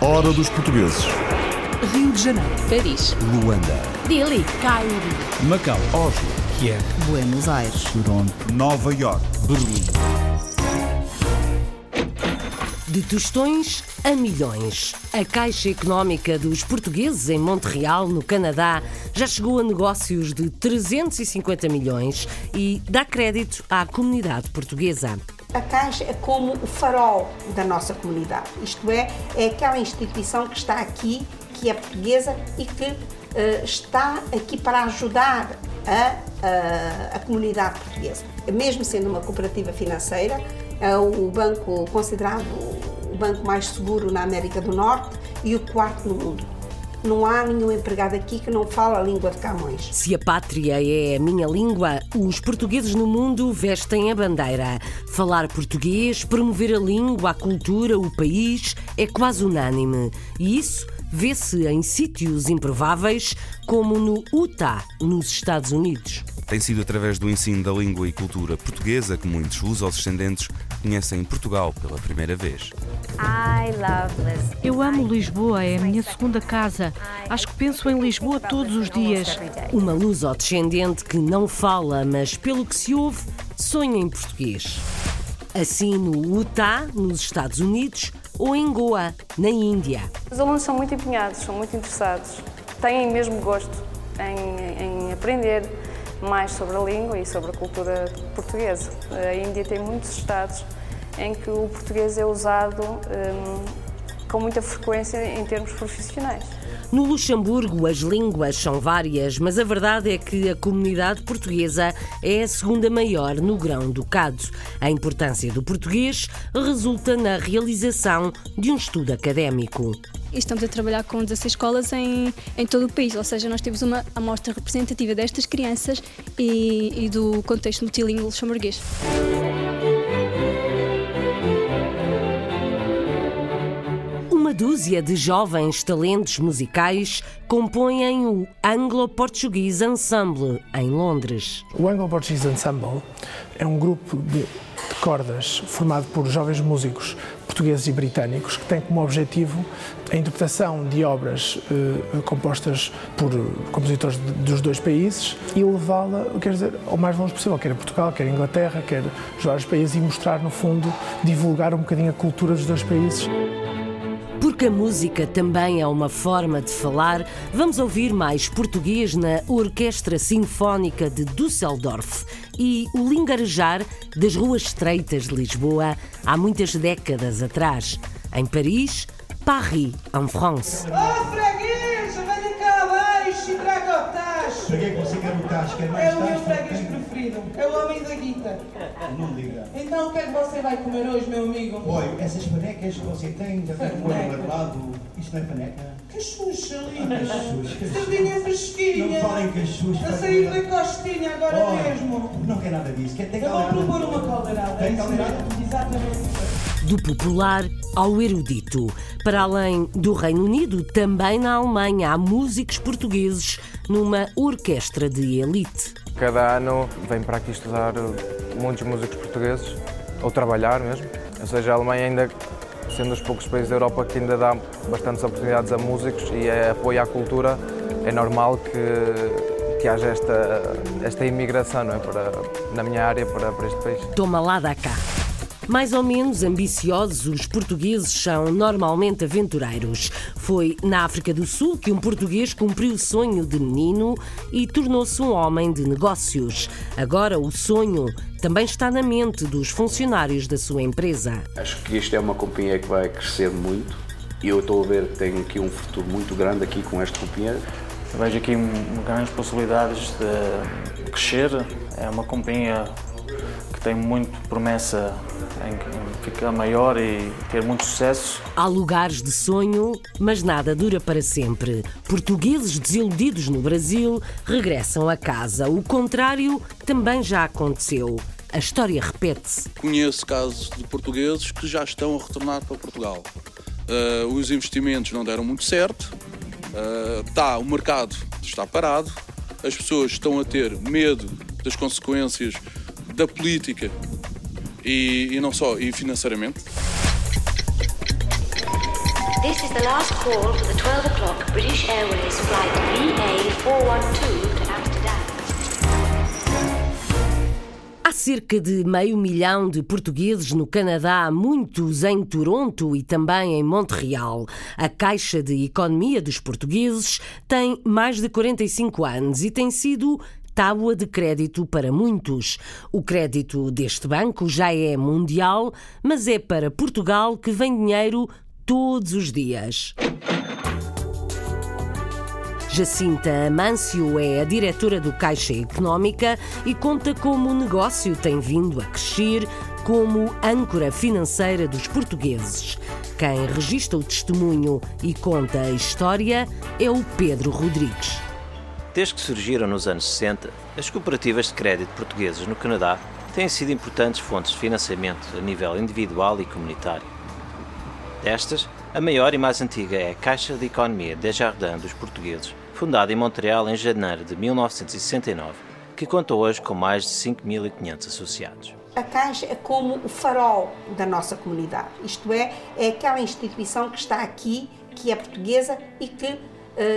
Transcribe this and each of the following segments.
Hora dos portugueses. Rio de Janeiro, Paris, Luanda. Dili, Cairo, Macau, Oslo. Kiev, Buenos Aires. Toronto. Nova York. Berlim. De tostões a milhões. A Caixa Económica dos Portugueses em Montreal, no Canadá, já chegou a negócios de 350 milhões e dá crédito à comunidade portuguesa. A Caixa é como o farol da nossa comunidade, isto é, é aquela instituição que está aqui, que é portuguesa e que eh, está aqui para ajudar a, a, a comunidade portuguesa. Mesmo sendo uma cooperativa financeira, é o banco considerado o banco mais seguro na América do Norte e o quarto no mundo. Não há nenhum empregado aqui que não fala a língua de Camões. Se a pátria é a minha língua, os portugueses no mundo vestem a bandeira. Falar português, promover a língua, a cultura, o país é quase unânime. E isso vê-se em sítios improváveis, como no Utah, nos Estados Unidos. Tem sido através do ensino da língua e cultura portuguesa que muitos luso-descendentes conhecem Portugal pela primeira vez. Eu amo Lisboa, é a minha segunda casa. Acho que penso em Lisboa todos os dias. Uma luso-descendente que não fala, mas pelo que se ouve, sonha em português. Assim no Utah, nos Estados Unidos, ou em Goa, na Índia. Os alunos são muito empenhados, são muito interessados, têm mesmo gosto em, em aprender mais sobre a língua e sobre a cultura portuguesa. A Índia tem muitos estados em que o português é usado hum, com muita frequência em termos profissionais. No Luxemburgo, as línguas são várias, mas a verdade é que a comunidade portuguesa é a segunda maior no grão-ducado. A importância do português resulta na realização de um estudo académico. E estamos a trabalhar com 16 escolas em, em todo o país, ou seja, nós temos uma amostra representativa destas crianças e, e do contexto multilíngue luxemburguês. Dúzia de jovens talentos musicais compõem o Anglo-Portuguese Ensemble, em Londres. O Anglo Portuguese Ensemble é um grupo de, cordas formado por jovens músicos portugueses e britânicos que tem como objetivo a interpretação de obras eh, compostas por compositores de, dos dois países e levá-la, quer dizer, ao mais longe possível, quer a Portugal, quer a Inglaterra, quer os vários países e mostrar, no fundo, divulgar um bocadinho a cultura dos dois países. Porque a música também é uma forma de falar, vamos ouvir mais português na Orquestra Sinfónica de Düsseldorf e o lingarejar das ruas estreitas de Lisboa há muitas décadas atrás. Em Paris, Paris, en France. Oh, freguês, venha cá abaixo e traga o tacho. Para que é que você quer o tacho? Quer mais É o meu tacho? freguês preferido, é o homem da guita. Não diga. Então o que é que você vai comer hoje, meu amigo? Olha, essas panecas que você tem, já tem com marmelado, isto não é paneca? Cachucha, Ah, linda. cachucha. Sardinha fresquinha. Não falem cachucha. A sair da costinha agora mesmo. Não quer nada disso. Quer ter Eu vou propor uma caldeirada. Tem é caldeirada? Exatamente. Do popular ao erudito. Para além do Reino Unido, também na Alemanha há músicos portugueses numa orquestra de elite. Cada ano vem para aqui estudar muitos músicos portugueses, ou trabalhar mesmo. Ou seja, a Alemanha ainda sendo dos poucos países da Europa que ainda dá bastantes oportunidades a músicos e é apoio à cultura, é normal que, que haja esta, esta imigração não é? para, na minha área para, para este país. Toma lá da cá. Mais ou menos ambiciosos, os portugueses são normalmente aventureiros. Foi na África do Sul que um português cumpriu o sonho de menino e tornou-se um homem de negócios. Agora o sonho também está na mente dos funcionários da sua empresa. Acho que isto é uma companhia que vai crescer muito e eu estou a ver que tem aqui um futuro muito grande aqui com esta companhia. Vejo aqui grandes possibilidades de crescer. É uma companhia que tem muito promessa em ficar maior e ter muito sucesso. Há lugares de sonho, mas nada dura para sempre. Portugueses desiludidos no Brasil regressam a casa. O contrário também já aconteceu. A história repete-se. Conheço casos de portugueses que já estão a retornar para Portugal. Uh, os investimentos não deram muito certo, uh, tá, o mercado está parado, as pessoas estão a ter medo das consequências da política e, e não só, e financeiramente. This is the last call for the 12 o'clock British Airways flight VA412 to Amsterdam. Há cerca de meio milhão de portugueses no Canadá, muitos em Toronto e também em Montreal. A Caixa de Economia dos Portugueses tem mais de 45 anos e tem sido tábua de crédito para muitos. O crédito deste banco já é mundial, mas é para Portugal que vem dinheiro todos os dias. Jacinta Amâncio é a diretora do Caixa Económica e conta como o negócio tem vindo a crescer como âncora financeira dos portugueses. Quem registra o testemunho e conta a história é o Pedro Rodrigues. Desde que surgiram nos anos 60, as cooperativas de crédito portuguesas no Canadá têm sido importantes fontes de financiamento a nível individual e comunitário. Destas, a maior e mais antiga é a Caixa de Economia Desjardins dos Portugueses, fundada em Montreal em janeiro de 1969, que conta hoje com mais de 5.500 associados. A Caixa é como o farol da nossa comunidade, isto é, é aquela instituição que está aqui, que é portuguesa e que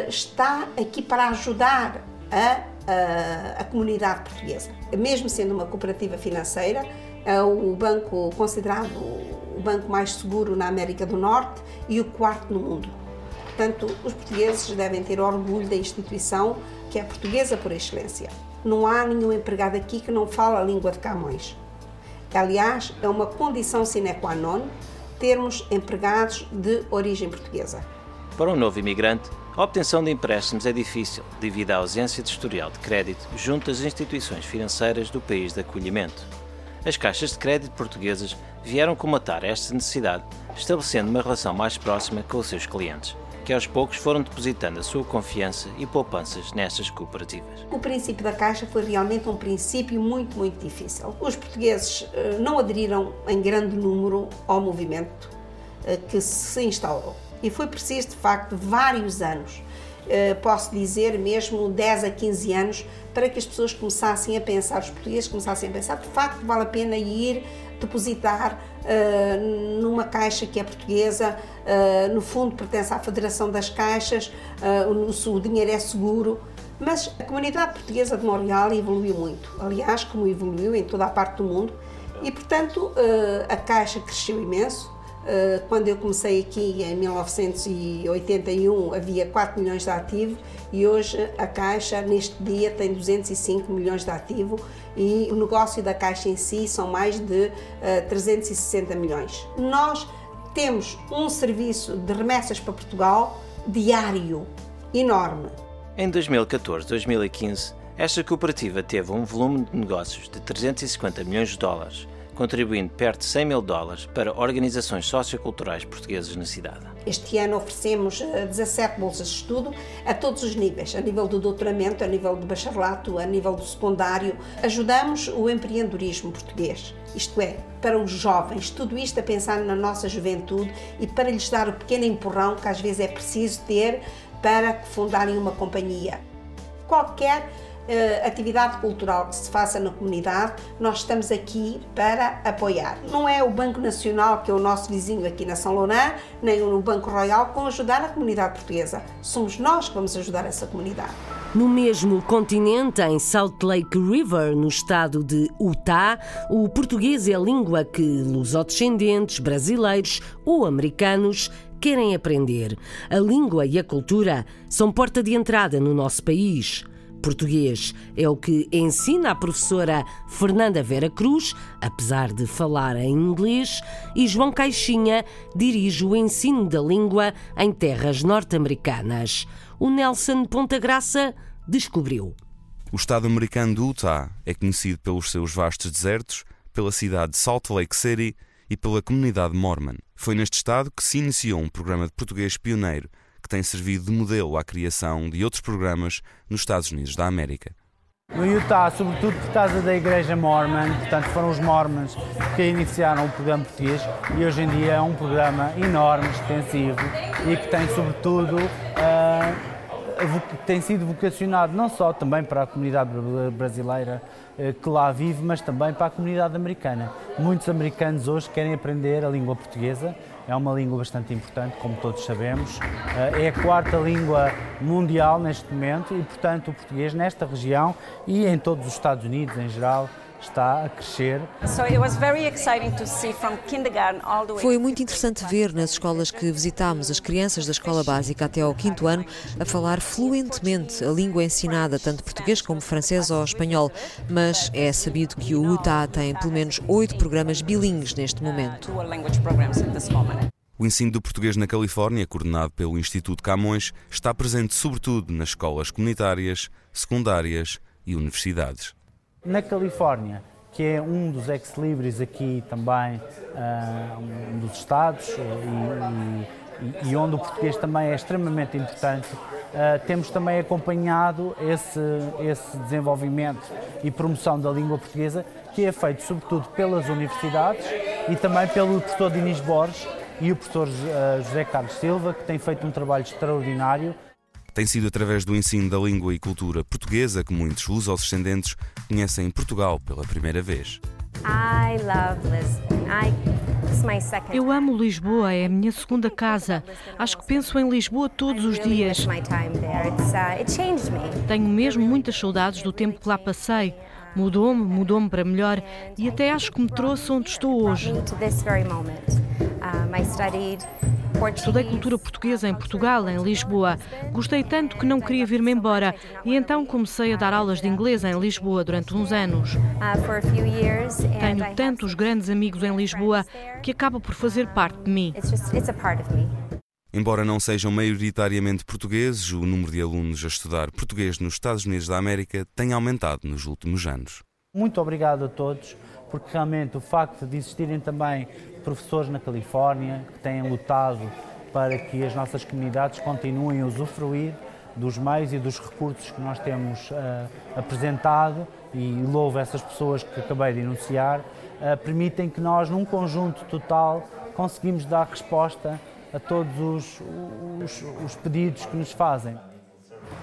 está aqui para ajudar a, a, a, comunidade portuguesa. Mesmo sendo uma cooperativa financeira, é o banco considerado o banco mais seguro na América do Norte e o quarto no mundo. Portanto, os portugueses devem ter orgulho da instituição que é portuguesa por excelência. Não há nenhum empregado aqui que não fala a língua de Camões. Aliás, é uma condição sine qua non termos empregados de origem portuguesa. Para um novo imigrante, a obtenção de empréstimos é difícil devido à ausência de historial de crédito junto às instituições financeiras do país de acolhimento. As caixas de crédito portuguesas vieram comatar esta necessidade, estabelecendo uma relação mais próxima com os seus clientes que aos poucos foram depositando a sua confiança e poupanças nestas cooperativas. O princípio da Caixa foi realmente um princípio muito, muito difícil. Os portugueses eh, não aderiram em grande número ao movimento eh, que se instaurou e foi preciso, de facto, vários anos. Eh, posso dizer mesmo 10 a 15 anos para que as pessoas começassem a pensar, os portugueses começassem a pensar, de facto vale a pena ir depositar uh, numa caixa que é portuguesa, uh, no fundo pertence à Federação das Caixas, uh, o, o dinheiro é seguro. Mas a comunidade portuguesa de Montreal evoluiu muito, aliás, como evoluiu em toda a parte do mundo, e portanto a Caixa cresceu imenso. Quando eu comecei aqui em 1981 havia 4 milhões de ativo e hoje a Caixa neste dia tem 205 milhões de ativo e o negócio da Caixa em si são mais de uh, eh, 360 milhões. Nós temos um serviço de remessas para Portugal diário enorme. Em 2014-2015, esta cooperativa teve um volume de negócios de 350 milhões de dólares contribuindo perto de 100 mil dólares para organizações socioculturais portuguesas na cidade. Este ano oferecemos 17 eh, bolsas de estudo a todos os níveis, a nível do doutoramento, a nível do bacharelato, a nível do secundário. Ajudamos o empreendedorismo português, isto é, para os jovens, tudo isto a pensar na nossa juventude e para lhes dar o pequeno empurrão que às vezes é preciso ter para fundarem uma companhia. Qualquer uh, atividade cultural que se faça na comunidade, nós estamos aqui para apoiar. Não é o Banco Nacional, que é o nosso vizinho aqui na São Lourenço, nem o Banco Royal que vão ajudar a comunidade portuguesa. Somos nós que vamos ajudar essa comunidade. No mesmo continente, em Salt Lake River, no estado de Utah, o português é a língua que lusodescendentes, brasileiros ou americanos querem aprender. A língua e a cultura são porta de entrada no nosso país português. É o que ensina a professora Fernanda Vera Cruz, apesar de falar em inglês, e João Caixinha dirige o ensino da língua em terras norte-americanas. O Nelson Ponta Graça descobriu. O estado americano do Utah é conhecido pelos seus vastos desertos, pela cidade de Salt Lake City e pela comunidade Mormon. Foi neste estado que se iniciou um programa de português pioneiro tem servido de modelo à criação de outros programas nos Estados Unidos da América. No Utah, sobretudo por causa da Igreja Mormon, portanto foram os Mormons que iniciaram o programa português e hoje em dia é um programa enorme, extensivo e que tem sobretudo uh, tem sido vocacionado não só também para a comunidade brasileira uh, que lá vive, mas também para a comunidade americana. Muitos americanos hoje querem aprender a língua portuguesa é uma língua bastante importante, como todos sabemos. É a quarta língua mundial neste momento e, portanto, o português nesta região e em todos os Estados Unidos em geral está a crescer. Foi muito interessante ver nas escolas que visitámos as crianças da escola básica até ao quinto ano a falar fluentemente a língua ensinada, tanto português como francês ou espanhol, mas é sabido que o Utah tem pelo menos oito programas bilíngues neste momento. O ensino do português na Califórnia, coordenado pelo Instituto Camões, está presente sobretudo nas escolas comunitárias, secundárias e universidades na Califórnia, que é um dos ex-libris aqui também, uh, um dos estados, e, e, e, onde o português também é extremamente importante, uh, temos também acompanhado esse, esse desenvolvimento e promoção da língua portuguesa, que é feito sobretudo pelas universidades e também pelo professor Dinis Borges e o professor uh, José Carlos Silva, que tem feito um trabalho extraordinário tem sido através do ensino da língua e cultura portuguesa que muitos luso-descendentes conhecem Portugal pela primeira vez. Eu amo Lisboa, é a minha segunda casa. Acho que penso em Lisboa todos os dias. Tenho mesmo muitas saudades do tempo que lá passei. Mudou-me, mudou-me para melhor e até acho que me trouxe onde estou hoje. Estudei cultura portuguesa em Portugal, em Lisboa. Gostei tanto que não queria vir-me embora e então comecei a dar aulas de inglês em Lisboa durante uns anos. Tenho tantos grandes amigos em Lisboa que acaba por fazer parte de mim. Embora não sejam maioritariamente portugueses, o número de alunos a estudar português nos Estados Unidos da América tem aumentado nos últimos anos. Muito obrigado a todos, porque realmente o facto de existirem também professores na Califórnia que têm lutado para que as nossas comunidades continuem a usufruir dos meios e dos recursos que nós temos uh, apresentado e louvo essas pessoas que acabei de enunciar, uh, permitem que nós, num conjunto total, conseguimos dar resposta a todos os, os, os pedidos que nos fazem.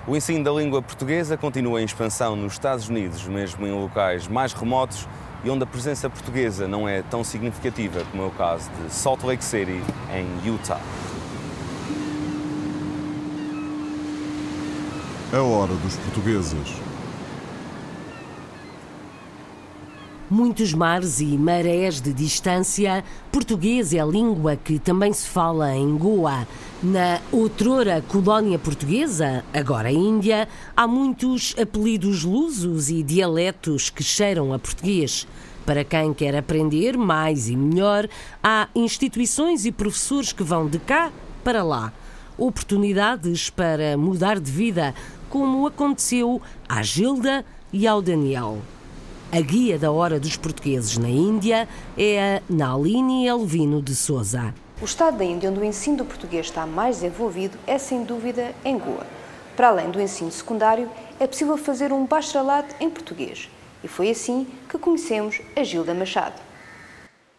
O ensino da língua portuguesa continua em expansão nos Estados Unidos, mesmo em locais mais remotos e onde a presença portuguesa não é tão significativa como é o caso de Salt Lake City, em Utah. A hora dos portugueses. Muitos mares e marés de distância, português é a língua que também se fala em Goa. Na outrora colónia portuguesa, agora Índia, há muitos apelidos lusos e dialetos que cheiram a português. Para quem quer aprender mais e melhor, há instituições e professores que vão de cá para lá. Oportunidades para mudar de vida, como aconteceu à Gilda e ao Daniel. A guia da hora dos portugueses na Índia é a Nalini Elvino de Souza. O estado da Índia onde o ensino do português está mais desenvolvido é, sem dúvida, em Goa. Para além do ensino secundário, é possível fazer um bacharelato em português. E foi assim que conhecemos a Gilda Machado.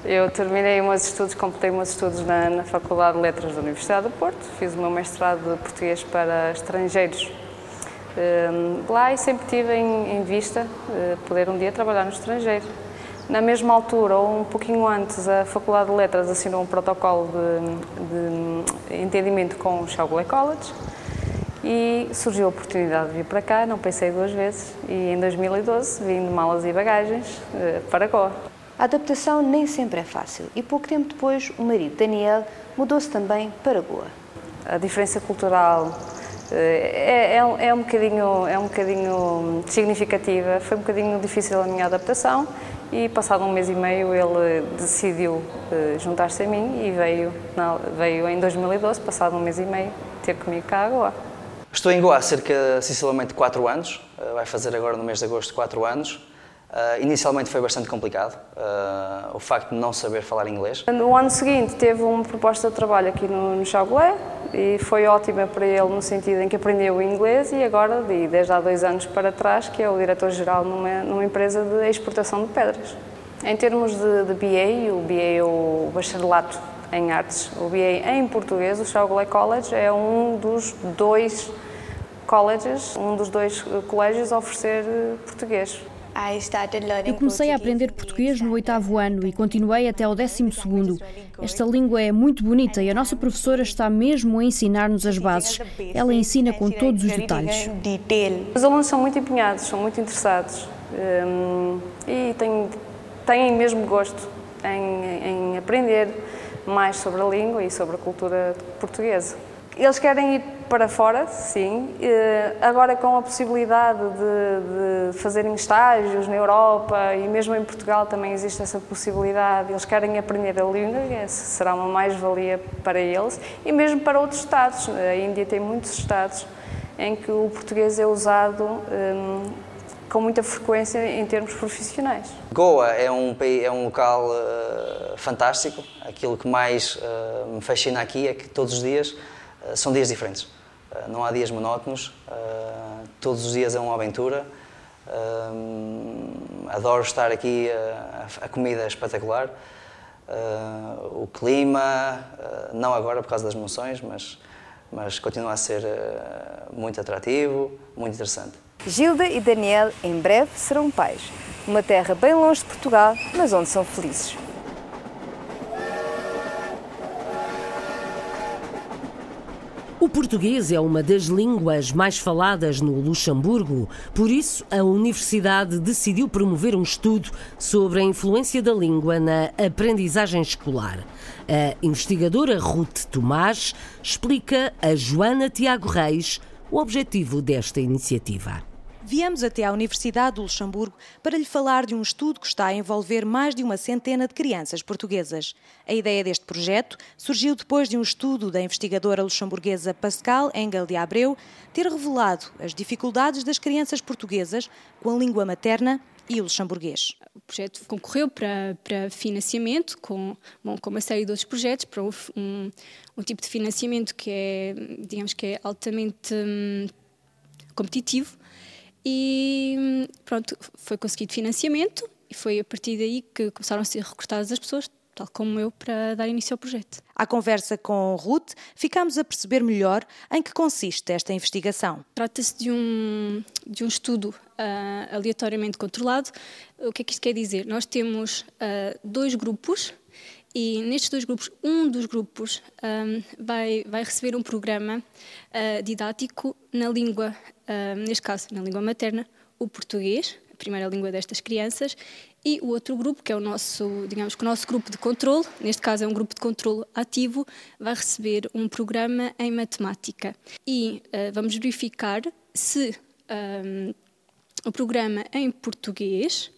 Eu terminei meus estudos, completei meus estudos na, na Faculdade de Letras da Universidade do Porto, fiz o meu mestrado de português para estrangeiros lá e sempre tive em, em vista uh, poder um dia trabalhar no estrangeiro. Na mesma altura, ou um pouquinho antes, a Faculdade de Letras assinou um protocolo de, de entendimento com o Shaugley College e surgiu a oportunidade de vir para cá, não pensei duas vezes, e em 2012 vim de malas e bagagens uh, para Goa. A adaptação nem sempre é fácil e pouco tempo depois o marido Daniel mudou-se também para Goa. A diferença cultural é, é, é, um bocadinho, é um bocadinho significativa. Foi um bocadinho difícil a minha adaptação e passado um mês e meio ele decidiu eh, juntar-se a mim e veio, veio em 2012, passado um mês e meio, ter comigo cá agora. Estou em Goa há cerca, sensivelmente, 4 anos. Eh, vai fazer agora no mês de agosto 4 anos. Uh, inicialmente foi bastante complicado, uh, o facto de não saber falar inglês. No ano seguinte teve uma proposta de trabalho aqui no, no e foi ótima para ele no sentido em que aprendeu o inglês e agora, desde há dois anos para trás, que é o diretor-geral numa, numa, empresa de exportação de pedras. Em termos de, de BA, o BA é o bacharelato em artes, o BA em português, o Chaugolé College é um dos dois colleges, um dos dois colégios a oferecer português. Eu comecei a aprender português no oitavo ano e continuei até ao décimo segundo. Esta língua é muito bonita e a nossa professora está mesmo a ensinar-nos as bases. Ela ensina com todos os detalhes. Os alunos são muito empenhados, são muito interessados um, e têm, têm mesmo gosto em, em aprender mais sobre a língua e sobre a cultura portuguesa. Eles querem ir para fora, sim, eh, agora com a possibilidade de, de fazerem estágios na Europa e mesmo em Portugal também existe essa possibilidade. Eles querem aprender a língua, será uma mais-valia para eles e mesmo para outros Estados. A Índia tem muitos Estados em que o português é usado um, com muita frequência em termos profissionais. Goa é um, é um local uh, fantástico. Aquilo que mais uh, me fascina aqui é que todos os dias são dias diferentes. não há dias monótonos, todos os dias é uma aventura. adoro estar aqui, a comida é espetacular. o clima, não agora por causa das moções, mas, mas continua a ser muito atrativo, muito interessante. Gilda e Daniel em breve serão pais. Uma terra bem longe de Portugal, mas onde são felizes. O português é uma das línguas mais faladas no Luxemburgo, por isso a universidade decidiu promover um estudo sobre a influência da língua na aprendizagem escolar. A investigadora Ruth Tomás explica a Joana Tiago Reis o objetivo desta iniciativa. Viemos até à Universidade do Luxemburgo para lhe falar de um estudo que está a envolver mais de uma centena de crianças portuguesas. A ideia deste projeto surgiu depois de um estudo da investigadora luxemburguesa Pascal Engel de Abreu ter revelado as dificuldades das crianças portuguesas com a língua materna e o luxemburguês. O projeto concorreu para, para financiamento, com, bom, com uma série de outros projetos, para um, um tipo de financiamento que é, digamos que é altamente hum, competitivo e pronto, foi conseguido financiamento e foi a partir daí que começaram a ser recrutadas as pessoas, tal como eu, para dar início ao projeto. À conversa com Ruth, ficámos a perceber melhor em que consiste esta investigação. Trata-se de um, de um estudo uh, aleatoriamente controlado. O que é que isto quer dizer? Nós temos uh, dois grupos e nestes dois grupos, um dos grupos um, vai, vai receber um programa uh, didático na língua, uh, neste caso, na língua materna, o português, a primeira língua destas crianças, e o outro grupo, que é o nosso, digamos que o nosso grupo de controle, neste caso é um grupo de controle ativo, vai receber um programa em matemática. E uh, vamos verificar se um, o programa em português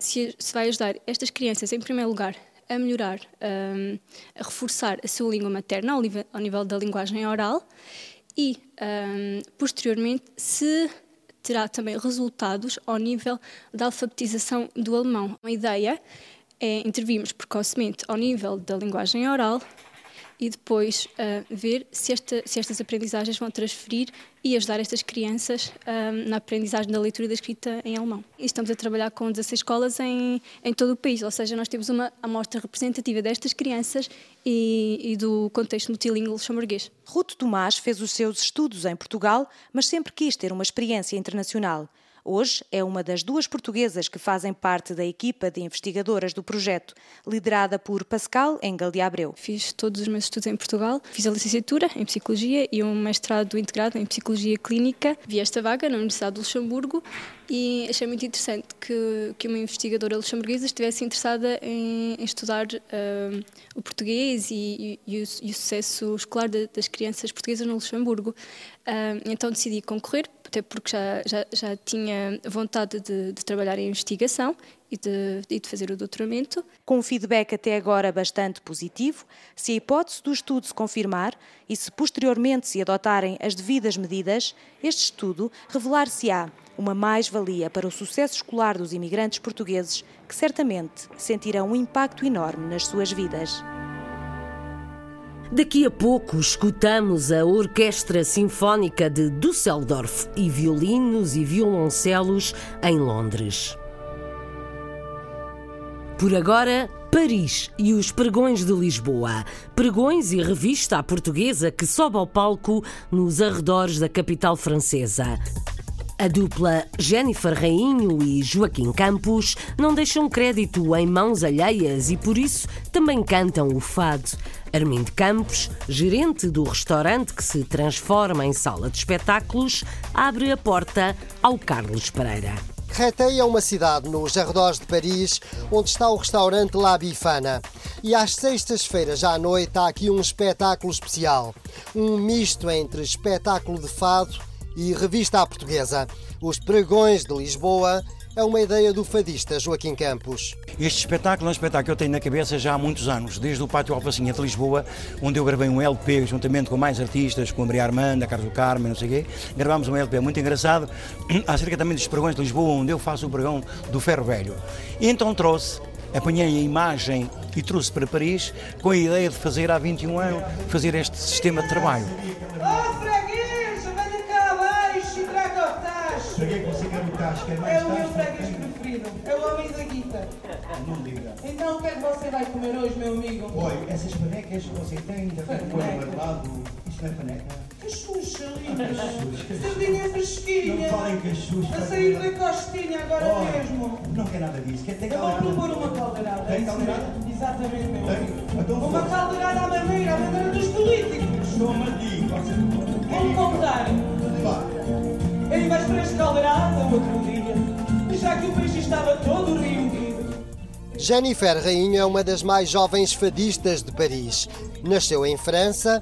se, se vai ajudar estas crianças, em primeiro lugar, a melhorar, um, a reforçar a sua língua materna ao nível, ao nível da linguagem oral e, um, posteriormente, se terá também resultados ao nível da alfabetização do alemão. A ideia é intervirmos precocemente ao nível da linguagem oral e depois uh, ver se, esta, se, estas aprendizagens vão transferir e ajudar estas crianças uh, na aprendizagem da leitura e da escrita em alemão. E estamos a trabalhar com 16 escolas em, em todo o país, ou seja, nós temos uma amostra representativa destas crianças e, e do contexto multilingue luxemburguês. Ruto Tomás fez os seus estudos em Portugal, mas sempre quis ter uma experiência internacional. Hoje é uma das duas portuguesas que fazem parte da equipa de investigadoras do projeto, liderada por Pascal Engel de Abreu. Fiz todos os meus estudos em Portugal, fiz a licenciatura em Psicologia e um mestrado integrado em Psicologia Clínica. Vi esta vaga na Universidade de Luxemburgo e achei muito interessante que, que uma investigadora luxemburguesa estivesse interessada em, em estudar uh, o português e, e, e, o, e, o, sucesso escolar de, das crianças portuguesas no Luxemburgo. Então decidi concorrer até porque já, já, já tinha vontade de, de trabalhar em investigação e de, e de, fazer o doutoramento. Com um feedback até agora bastante positivo, se a hipótese do estudo se confirmar e se posteriormente se adotarem as devidas medidas, este estudo revelar-se-á uma mais-valia para o sucesso escolar dos imigrantes portugueses que certamente sentirão um impacto enorme nas suas vidas. Daqui a pouco escutamos a Orquestra Sinfónica de Düsseldorf e violinos e violoncelos em Londres. Por agora, Paris e os pregões de Lisboa. Pregões e revista à portuguesa que sobe ao palco nos arredores da capital francesa. A dupla Jennifer Rainho e Joaquim Campos não deixam crédito em mãos alheias e por isso também cantam o fado. Armindo Campos, gerente do restaurante que se transforma em sala de espetáculos, abre a porta ao Carlos Pereira. Créteil é uma cidade nos arredores de Paris, onde está o restaurante La Bifana. E às sextas-feiras à noite há aqui um espetáculo especial. Um misto entre espetáculo de fado e revista à portuguesa. Os Pregões de Lisboa é uma ideia do fadista Joaquim Campos. Este espetáculo é um espetáculo que eu tenho na cabeça já há muitos anos, desde o Pátio Alfacinha de Lisboa, onde eu gravei um LP juntamente com mais artistas, com a Maria Armanda, Carlos do Carmo, não sei o quê. Gravámos um LP muito engraçado acerca também dos pregões de Lisboa, onde eu faço o pregão do Ferro Velho. E então trouxe apanhei a imagem e trouxe para Paris com a ideia de fazer há 21 anos, fazer este sistema de trabalho. Cigarro que é mais É o meu freguês preferido, é o homem da guita. Não diga. Então o que é que você vai comer hoje, meu amigo? Oi, essas panecas que você tem, da folha barbado, isto não é paneca? Cachucha, linda. Sardinha fresquinha. Não falem cachucha. A sair da costinha agora oh, mesmo. Não quer nada disso. Quer ter Eu vou propor uma caldeirada. Tem caldeirada? Exatamente, meu amigo. Então uma caldeirada à maneira, à maneira dos políticos. Toma aqui. Vamos contar. Em vais para este caldeirada outro dia, já que o peixe estava todo reunido. Jennifer Rainho é uma das mais jovens fadistas de Paris. Nasceu em França,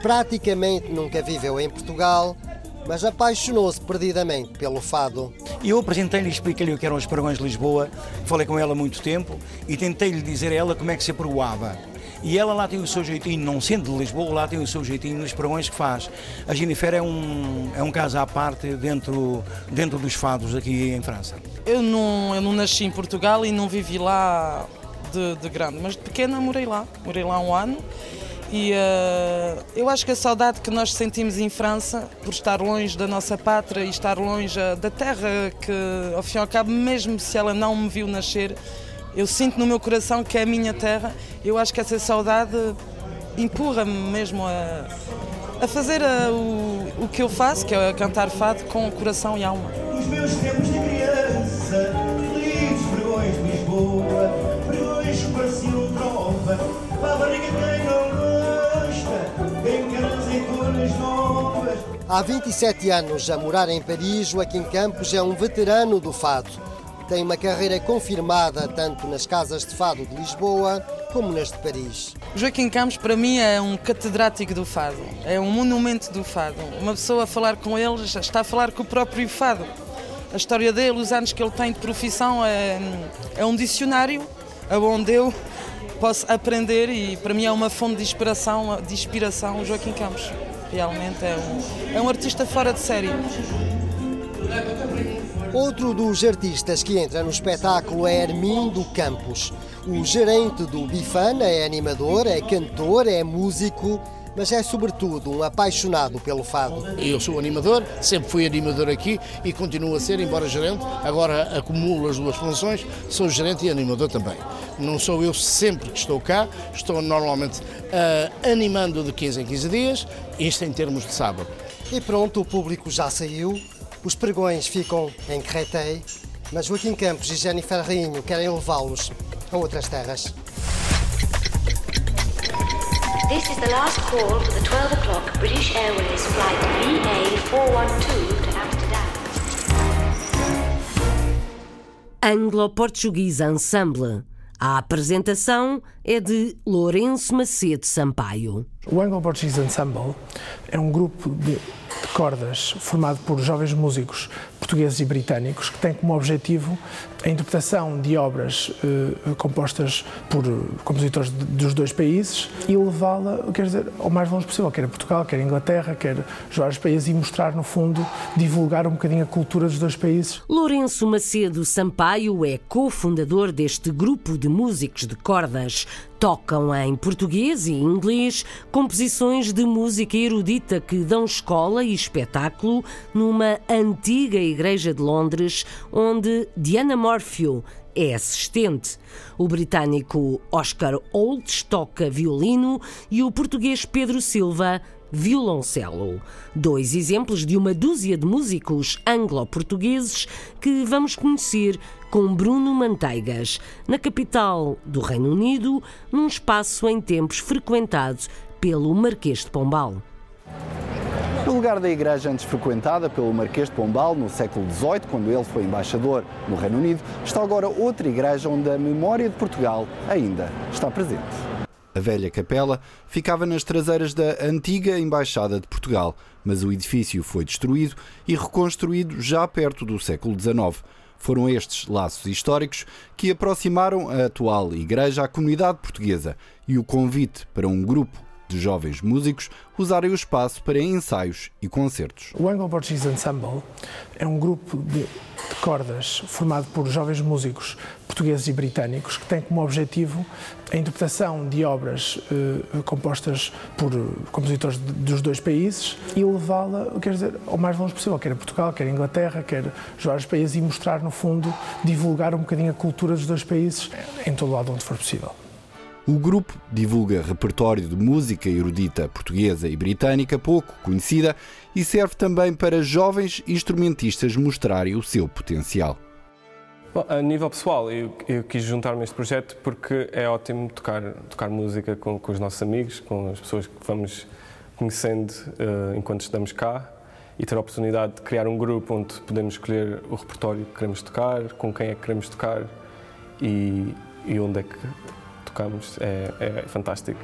praticamente nunca viveu em Portugal, mas apaixonou-se perdidamente pelo fado. Eu apresentei-lhe e expliquei-lhe o que eram os Paragões de Lisboa, falei com ela há muito tempo e tentei-lhe dizer a ela como é que se aproava. E ela lá tem o seu jeitinho, não sendo de Lisboa, lá tem o seu jeitinho nos pregões que faz. A Jennifer é um, é um caso à parte dentro, dentro dos fados aqui em França. Eu não, eu não nasci em Portugal e não vivi lá de, de grande, mas de pequena morei lá, morei lá um ano. E uh, eu acho que a saudade que nós sentimos em França, por estar longe da nossa pátria e estar longe uh, da terra que, ao fim e ao cabo, mesmo se ela não me viu nascer, eu sinto no meu coração que é a minha terra. Eu acho que essa saudade empurra-me mesmo a, a fazer a, o, o que eu faço, que é cantar fado com coração e alma. Os meus tempos de criança, felizes vergões de Lisboa, vergões que pareciam trova, para a barriga quem não gosta, bem azeitonas novas. Há 27 anos a morar em Paris, Joaquim Campos é um veterano do fado tem uma carreira confirmada tanto nas casas de fado de Lisboa como nas de Paris. Joaquim Campos, para mim, é um catedrático do fado, é um monumento do fado. Uma pessoa a falar com ele está a falar com o próprio fado. A história dele, os anos que ele tem de profissão, é, é um dicionário onde eu posso aprender e para mim é uma fonte de inspiração, de inspiração Joaquim Campos. Realmente é um, é um artista fora de série. Outro dos artistas que entra no espetáculo é Armindo Campos. O gerente do Bifana é animador, é cantor, é músico, mas é sobretudo um apaixonado pelo fado. Eu sou animador, sempre fui animador aqui e continuo a ser, embora gerente. Agora acumulo as duas funções, sou gerente e animador também. Não sou eu sempre que estou cá, estou normalmente uh, animando de 15 em 15 dias, isto em termos de sábado. E pronto, o público já saiu, os pregões ficam em Créteil, mas Joaquim Campos e Jennifer Rainho querem levá-los a outras terras. This is the last call for the 12 o'clock British Airways flight VA412 to Amsterdam. Anglo-Português Ensemble. A apresentação é de Lourenço Macedo Sampaio. O Anglo-Portuguese Ensemble é um grupo de cordas formado por jovens músicos portugueses e britânicos que tem como objetivo a interpretação de obras eh, compostas por compositores de, dos dois países e levá-la, quer dizer, ao mais longe possível, quer a Portugal, quer a Inglaterra, quer os vários países e mostrar, no fundo, divulgar um bocadinho a cultura dos dois países. Lourenço Macedo Sampaio é cofundador deste grupo de músicos de cordas. Tocam em português e inglês composições de música erudita que dão escola e espetáculo numa antiga igreja de Londres, onde Diana Morphew é assistente. O britânico Oscar Olds toca violino e o português Pedro Silva violoncelo. Dois exemplos de uma dúzia de músicos anglo-portugueses que vamos conhecer com Bruno Manteigas, na capital do Reino Unido, num espaço em tempos frequentado pelo Marquês de Pombal. No lugar da igreja antes frequentada pelo Marquês de Pombal no século XVIII, quando ele foi embaixador no Reino Unido, está agora outra igreja onde a memória de Portugal ainda está presente. A velha capela ficava nas traseiras da antiga Embaixada de Portugal, mas o edifício foi destruído e reconstruído já perto do século XIX. Foram estes laços históricos que aproximaram a atual igreja à comunidade portuguesa e o convite para um grupo de jovens músicos usarem o espaço para ensaios e concertos. O Anglo Portuguese Ensemble é um grupo de, de, cordas formado por jovens músicos portugueses e britânicos que tem como objetivo a interpretação de obras eh, compostas por compositores de, dos dois países e levá-la, quer dizer, ao mais longe possível, quer a Portugal, quer a Inglaterra, quer os vários países e mostrar, no fundo, divulgar um bocadinho a cultura dos dois países em todo lado onde for possível. O grupo divulga repertório de música erudita portuguesa e britânica pouco conhecida e serve também para jovens instrumentistas mostrarem o seu potencial. Bom, a nível pessoal, eu, eu quis juntar-me a este projeto porque é ótimo tocar, tocar música com, com, os nossos amigos, com as pessoas que vamos conhecendo uh, enquanto estamos cá e ter a oportunidade de criar um grupo onde podemos escolher o repertório que queremos tocar, com quem é que queremos tocar e, e onde é que tocamos é, é fantástico.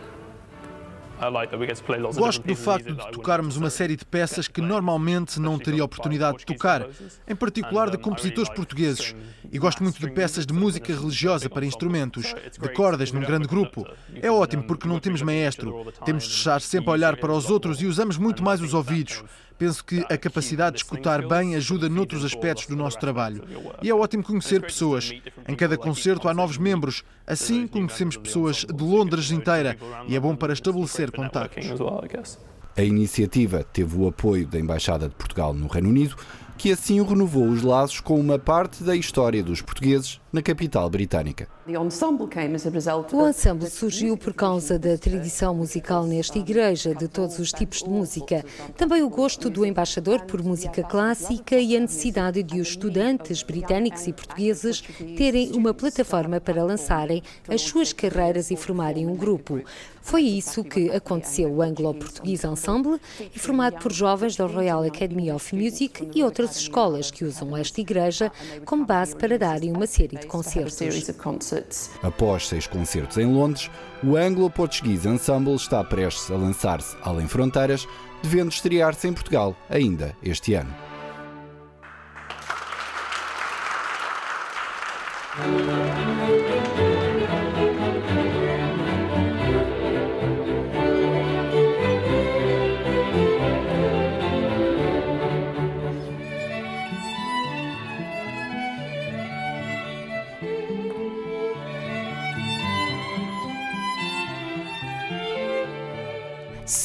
Gosto do facto de tocarmos uma série de peças que normalmente não teria oportunidade de tocar, em particular de compositores portugueses. E gosto muito de peças de música religiosa para instrumentos, de cordas, num grande grupo. É ótimo porque não temos maestro, temos de estar sempre a olhar para os outros e usamos muito mais os ouvidos. Penso que a capacidade de escutar bem ajuda noutros aspectos do nosso trabalho. E é ótimo conhecer pessoas. Em cada concerto há novos membros. Assim conhecemos pessoas de Londres inteira e é bom para estabelecer contactos. A iniciativa teve o apoio da Embaixada de Portugal no Reino Unido, que assim renovou os laços com uma parte da história dos portugueses na capital britânica. O ensemble surgiu por causa da tradição musical nesta igreja, de todos os tipos de música. Também o gosto do embaixador por música clássica e a necessidade de os estudantes britânicos e portugueses terem uma plataforma para lançarem as suas carreiras e formarem um grupo. Foi isso que aconteceu o Anglo-Português Ensemble, formado por jovens da Royal Academy of Music e outras escolas que usam esta igreja como base para darem uma série de concertos. Após seis concertos em Londres, o Anglo-Portuguese Ensemble está prestes a lançar-se além fronteiras, devendo estrear-se em Portugal ainda este ano.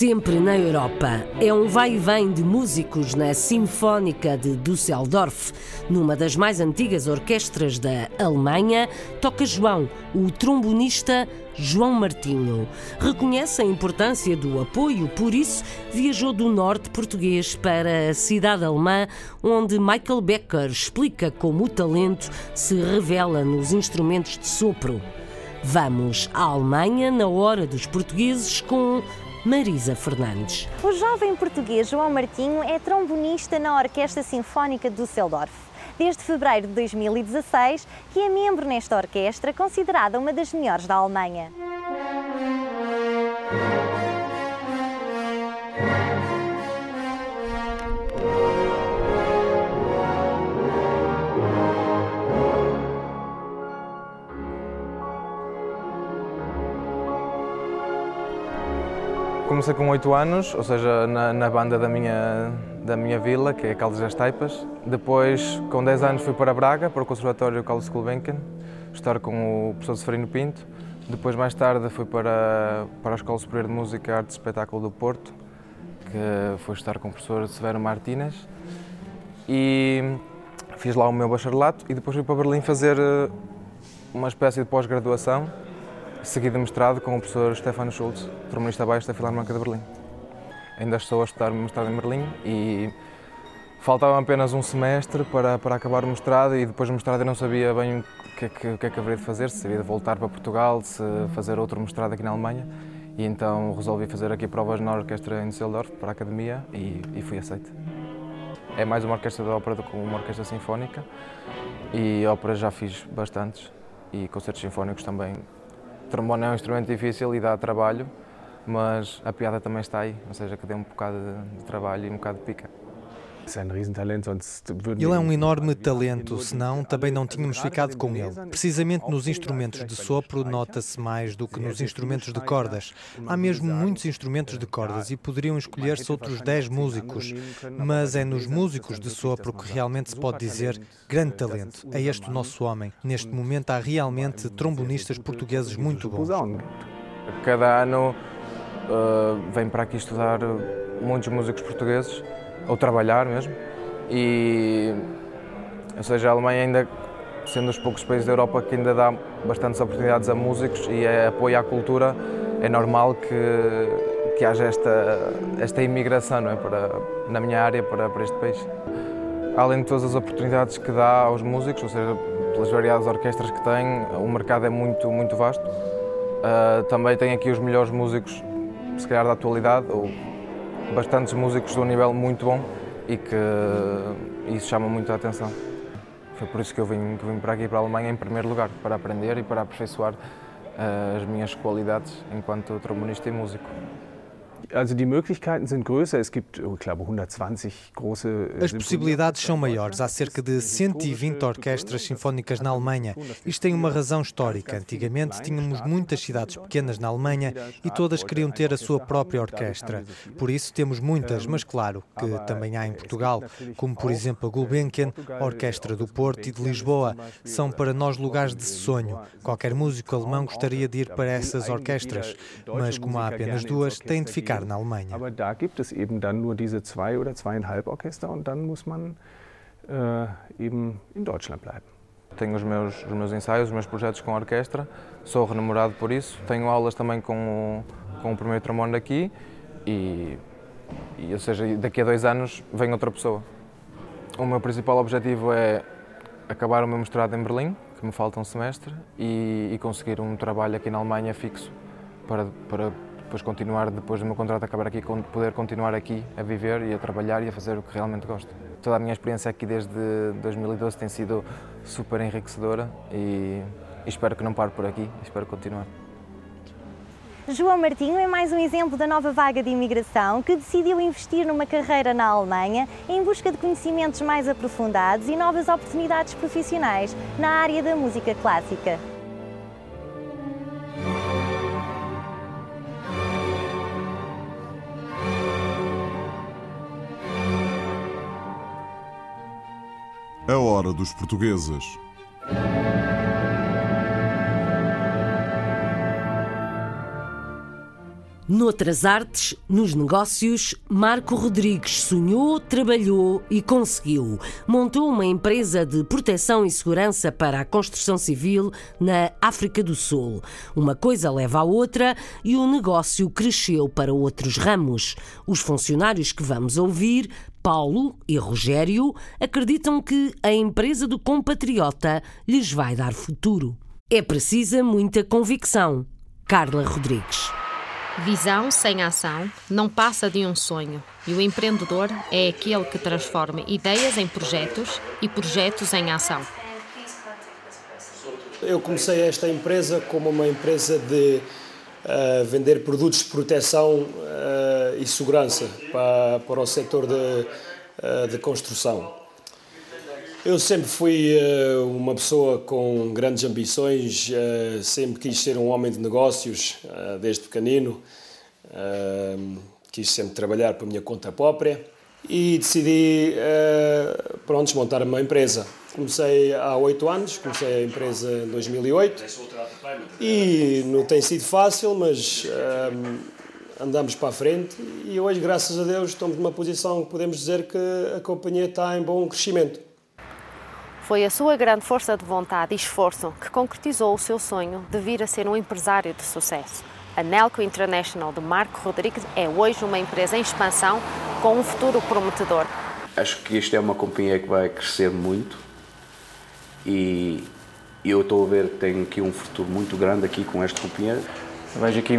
Sempre na Europa. É um vai e vem de músicos na Sinfónica de Düsseldorf. Numa das mais antigas orquestras da Alemanha, toca João, o trombonista João Martinho. Reconhece a importância do apoio, por isso viajou do norte português para a cidade alemã, onde Michael Becker explica como o talento se revela nos instrumentos de sopro. Vamos à Alemanha na hora dos portugueses com Marisa Fernandes. O jovem português João Martinho é trombonista na Orquestra Sinfónica de Düsseldorf. Desde fevereiro de 2016, que é membro nesta orquestra, considerada uma das melhores da Alemanha. Comecei com 8 anos, ou seja, na, na, banda da minha, da minha vila, que é Caldas das Taipas. Depois, com 10 anos, fui para Braga, para o Conservatório Carlos Gulbenkian, estar com o professor Seferino Pinto. Depois, mais tarde, fui para, para a Escola Superior de Música, Arte e Espetáculo do Porto, que foi estar com o professor Severo Martínez. E fiz lá o meu bacharelato e depois fui para Berlim fazer eh, uma espécie de pós-graduação seguido de mestrado com o professor Stefano Schultz, trombonista baixo da Filarmónica de Berlim. Ainda estou a estudar o mestrado em Berlim e faltava apenas um semestre para, para acabar o mestrado e depois do mestrado eu não sabia bem o que, é que, que é que haveria de fazer, se havia de voltar para Portugal, se fazer outro mestrado aqui na Alemanha. E então resolvi fazer aqui provas na orquestra em Düsseldorf para a academia e, e fui aceito. É mais uma orquestra de ópera do que uma orquestra sinfónica e ópera já fiz bastantes e concertos sinfónicos também. Trombone é um instrumento difícil e dá trabalho, mas a piada também está aí, ou seja, que dê um bocado de trabalho e um bocado de pica. Ele é um enorme talento, senão também não tínhamos ficado com ele. Precisamente nos instrumentos de sopro nota-se mais do que nos instrumentos de cordas. Há mesmo muitos instrumentos de cordas e poderiam escolher-se outros 10 músicos, mas é nos músicos de sopro que realmente se pode dizer grande talento. É este o nosso homem. Neste momento há realmente trombonistas portugueses muito bons. Cada ano uh, vem para aqui estudar muitos músicos portugueses ou trabalhar mesmo. E, ou seja, a Alemanha ainda sendo os poucos países da Europa que ainda dá bastantes oportunidades a músicos e é apoio à cultura, é normal que, que haja esta, esta imigração não é? para, na minha área para, para este país. Além de todas as oportunidades que dá aos músicos, ou seja, pelas variadas orquestras que tem, o mercado é muito, muito vasto. Uh, também tem aqui os melhores músicos, se calhar da atualidade, ou bastantes músicos de um nível muito bom e que isso chama muito a atenção. Foi por isso que eu vim, que vim para aqui, para a Alemanha, em primeiro lugar, para aprender e para aperfeiçoar uh, as minhas qualidades enquanto trombonista e músico. Also die Möglichkeiten sind größer. Es gibt, ich glaube, 120 große. As possibilidades são maiores. Há cerca de 120 orquestras sinfónicas na Alemanha. Isto tem uma razão histórica. Antigamente tínhamos muitas cidades pequenas na Alemanha e todas queriam ter a sua própria orquestra. Por isso temos muitas, mas claro que também há em Portugal, como por exemplo a Gulbenkian, a Orquestra do Porto e de Lisboa. São para nós lugares de sonho. Qualquer músico alemão gostaria de ir para essas orquestras, mas como há apenas duas, tem de ficar na Alemanha. Aber da gibt es eben dann nur diese zwei oder zweieinhalb Orchester und dann muss man äh, eben in Deutschland bleiben. Tenho os meus, os meus ensaios, os meus projetos com a orquestra, sou renamorado por isso. Tenho aulas também com o, com o primeiro trombone daqui e, e, ou seja, daqui a dois anos vem outra pessoa. O meu principal objetivo é acabar o meu mestrado em Berlim, que me falta um semestre, e, e conseguir um trabalho aqui na Alemanha fixo para, para depois continuar, depois do meu contrato acabar aqui, poder continuar aqui a viver e a trabalhar e a fazer o que realmente gosto. Toda a minha experiência aqui desde 2012 tem sido super enriquecedora e, espero que não pare por aqui, espero continuar. João Martinho é mais um exemplo da nova vaga de imigração que decidiu investir numa carreira na Alemanha em busca de conhecimentos mais aprofundados e novas oportunidades profissionais na área da música clássica. A hora dos portugueses. Noutras artes, nos negócios, Marco Rodrigues sonhou, trabalhou e conseguiu. Montou uma empresa de proteção e segurança para a construção civil na África do Sul. Uma coisa leva à outra e o negócio cresceu para outros ramos. Os funcionários que vamos ouvir Paulo e Rogério acreditam que a empresa do compatriota lhes vai dar futuro. É precisa muita convicção. Carla Rodrigues. Visão sem ação não passa de um sonho, e o empreendedor é aquele que transforma ideias em projetos e projetos em ação. Eu comecei esta empresa como uma empresa de vender produtos de proteção uh, e segurança para, para o setor de, uh, de construção. Eu sempre fui uh, uma pessoa com grandes ambições, sempre quis ser um homem de negócios, desde pequenino. quis sempre trabalhar para a minha conta própria e decidi, uh, pronto, montar uma empresa. Comecei há oito anos, comecei a empresa em 2008 e não tem sido fácil, mas andamos para a frente e hoje, graças a Deus, estamos numa posição que podemos dizer que a companhia está em bom crescimento. Foi a sua grande força de vontade e esforço que concretizou o seu sonho de vir a ser um empresário de sucesso. A Nelco International de Marco Rodrigues é hoje uma empresa em expansão com um futuro prometedor. Acho que isto é uma companhia que vai crescer muito e eu estou a ver que tem aqui um futuro muito grande aqui com esta companhia. Vejo aqui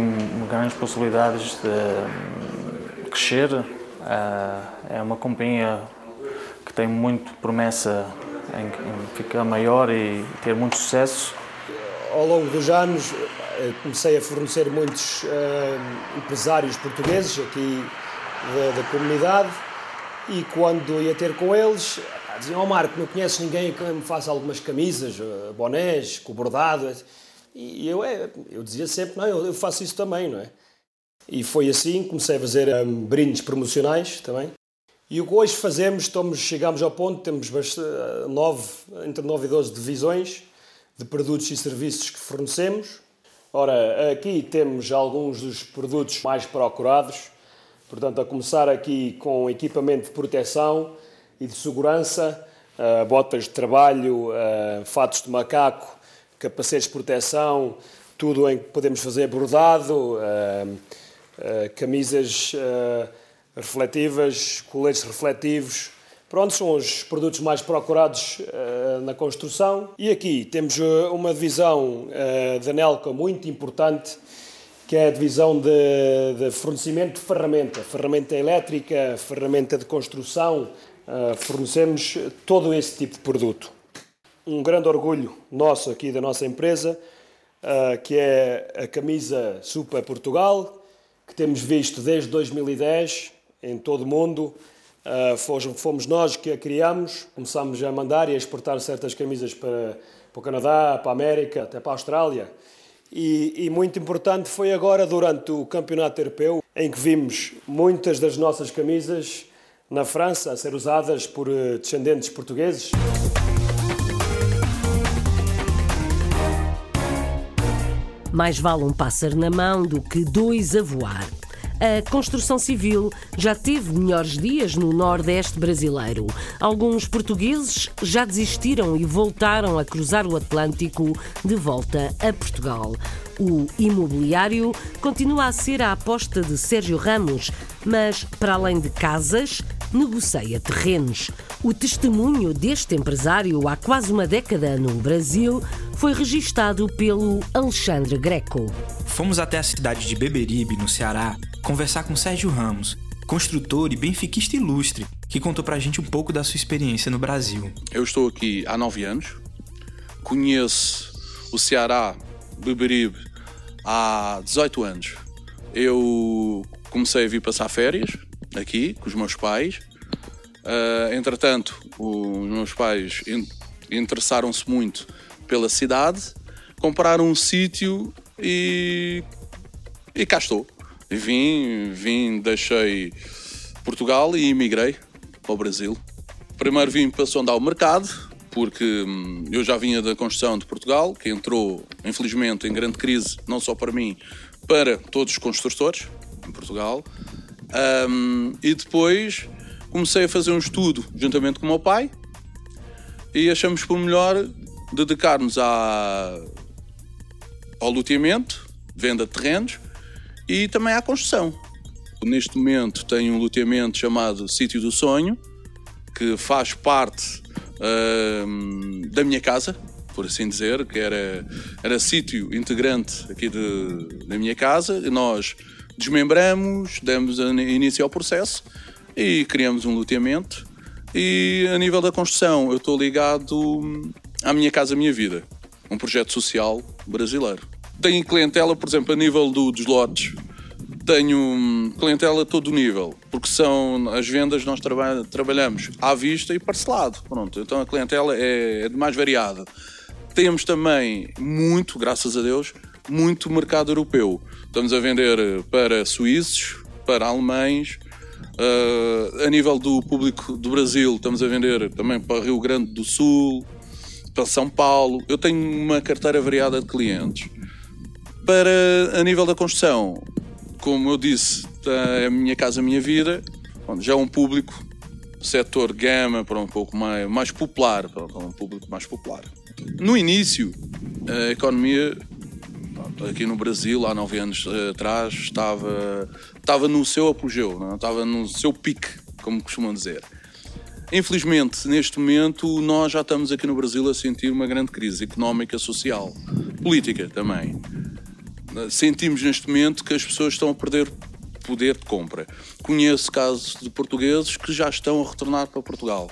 grandes possibilidades de crescer. Ah, é uma companhia que tem muito promessa em ficar maior e ter muito sucesso. Ao longo dos anos eh, comecei a fornecer muitos uh, empresários portugueses aqui da, da, comunidade e quando ia ter com eles diziam, oh, Marco, não conheces ninguém que me faça algumas camisas, eh, bonés, com bordado? E eu, é, eu dizia sempre, não, eu, faço isso também, não é? E foi assim, comecei a fazer um, brindes promocionais também. E o que hoje fazemos, estamos, chegamos ao ponto, temos nove, entre 9 e 12 divisões de produtos e serviços que fornecemos. Ora, aqui temos alguns dos produtos mais procurados, portanto, a começar aqui com equipamento de proteção e de segurança, uh, botas de trabalho, uh, fatos de macaco, capacetes de proteção, tudo em que podemos fazer bordado, uh, camisas refletivas, coletes refletivos. Pronto, são os produtos mais procurados uh, na construção. E aqui temos uma divisão uh, da Nelca muito importante, que é a divisão de, de fornecimento de ferramenta, ferramenta elétrica, ferramenta de construção. Fornecemos todo esse tipo de produto. Um grande orgulho nosso aqui da nossa empresa, que é a camisa Super Portugal, que temos visto desde 2010 em todo o mundo. Uh, fomos nós que a criamos, começámos a mandar e a exportar certas camisas para, para o Canadá, para a América, até para a Austrália. E, e, muito importante foi agora, durante o Campeonato Europeu, em que vimos muitas das nossas camisas na França a ser usadas por uh, descendentes portugueses. Mais vale um pássaro na mão do que dois a voar a construção civil já teve melhores dias no Nordeste brasileiro. Alguns portugueses já desistiram e voltaram a cruzar o Atlântico de volta a Portugal. O imobiliário continua a ser a aposta de Sérgio Ramos, mas para além de casas, negocia terrenos. O testemunho deste empresário há quase uma década no Brasil foi registado pelo Alexandre Greco. Fomos até a cidade de Beberibe, no Ceará, conversar com Sérgio Ramos, construtor e benfiquista ilustre, que contou pra gente um pouco da sua experiência no Brasil. Eu estou aqui há nove anos, conheço o Ceará, Beberibe, há 18 anos. Eu comecei a vir passar férias aqui com os meus pais. Uh, entretanto, os meus pais interessaram-se muito pela cidade, compraram um sítio e, e cá estou. Vim, vim, deixei Portugal e emigrei para o Brasil. Primeiro vim para sondar o mercado, porque hum, eu já vinha da construção de Portugal, que entrou, infelizmente, em grande crise, não só para mim, para todos os construtores em Portugal. Um, e depois comecei a fazer um estudo juntamente com o meu pai e achamos por melhor dedicar-nos ao loteamento, venda de terrenos e também à construção. Neste momento tenho um loteamento chamado Sítio do Sonho, que faz parte da minha casa, por assim dizer, que era, era sítio integrante aqui de, da minha casa. Nós desmembramos, demos início ao processo e criamos um loteamento. E a nível da construção, eu estou ligado à Minha Casa Minha Vida, um projeto social brasileiro. Tenho clientela, por exemplo, a nível do, dos lotes. Tenho clientela a todo nível, porque são as vendas nós traba trabalhamos à vista e parcelado. Pronto, então a clientela é, é de mais variada. Temos também muito, graças a Deus, muito mercado europeu. Estamos a vender para suíços, para alemães, uh, a nível do público do Brasil, estamos a vender também para Rio Grande do Sul, para São Paulo. Eu tenho uma carteira variada de clientes. Para a nível da construção, como eu disse, é a minha casa, a minha vida, já é um público, setor gama para um pouco mais, mais popular, para um público mais popular. No início, a economia aqui no Brasil, há nove anos atrás, estava, estava no seu apogeu, não? É? estava no seu pique, como costumam dizer. Infelizmente, neste momento, nós já estamos aqui no Brasil a sentir uma grande crise económica, social, política também. Sentimos neste momento que as pessoas estão a perder poder de compra. Conheço casos de portugueses que já estão a retornar para Portugal.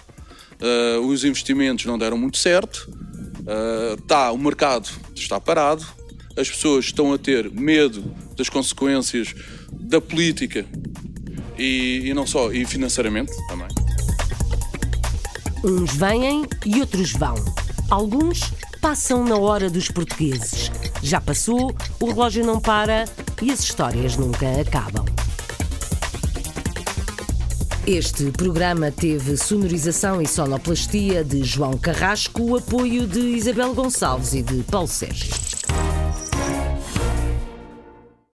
Uh, os investimentos não deram muito certo, uh, tá, o mercado está parado, as pessoas estão a ter medo das consequências da política e, e não só, e financeiramente também. Uns vêm e outros vão. Alguns passam na hora dos portugueses. Já passou, o relógio não para e as histórias nunca acabam. Este programa teve sonorização e sonoplastia de João Carrasco, o apoio de Isabel Gonçalves e de Paulo Sérgio.